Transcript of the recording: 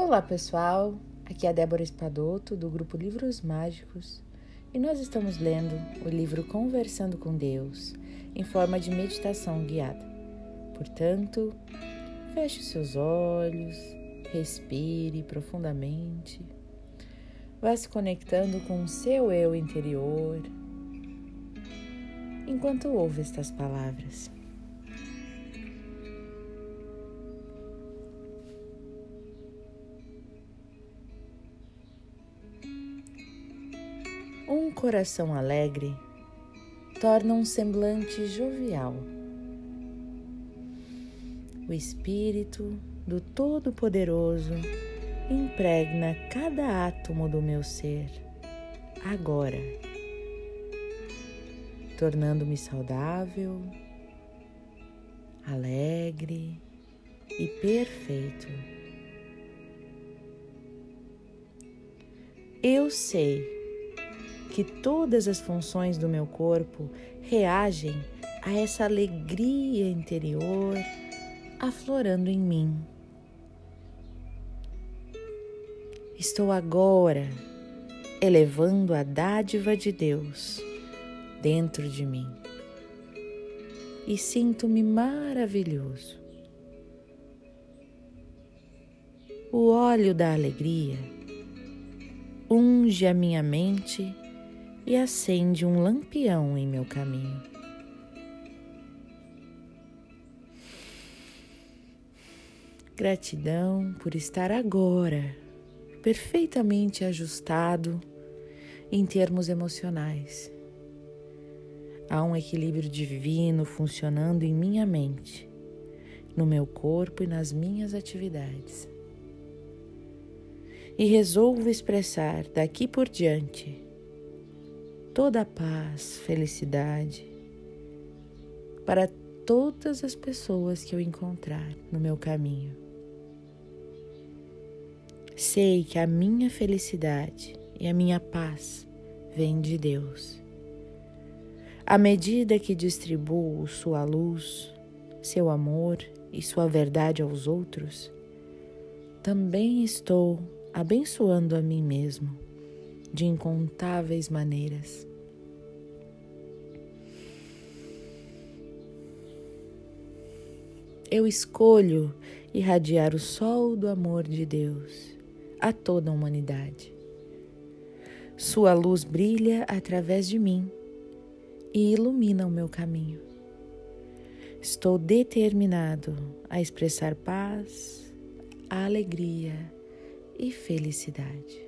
Olá pessoal, aqui é a Débora Espadoto do grupo Livros Mágicos e nós estamos lendo o livro Conversando com Deus em forma de meditação guiada. Portanto, feche seus olhos, respire profundamente, vá se conectando com o seu eu interior enquanto ouve estas palavras. Coração alegre torna um semblante jovial. O Espírito do Todo-Poderoso impregna cada átomo do meu ser, agora, tornando-me saudável, alegre e perfeito. Eu sei que todas as funções do meu corpo reagem a essa alegria interior aflorando em mim. Estou agora elevando a dádiva de Deus dentro de mim e sinto-me maravilhoso. O óleo da alegria unge a minha mente e acende um lampião em meu caminho. Gratidão por estar agora perfeitamente ajustado em termos emocionais. Há um equilíbrio divino funcionando em minha mente, no meu corpo e nas minhas atividades. E resolvo expressar daqui por diante toda a paz, felicidade para todas as pessoas que eu encontrar no meu caminho. Sei que a minha felicidade e a minha paz vêm de Deus. À medida que distribuo sua luz, seu amor e sua verdade aos outros, também estou abençoando a mim mesmo de incontáveis maneiras. Eu escolho irradiar o sol do amor de Deus a toda a humanidade. Sua luz brilha através de mim e ilumina o meu caminho. Estou determinado a expressar paz, alegria e felicidade.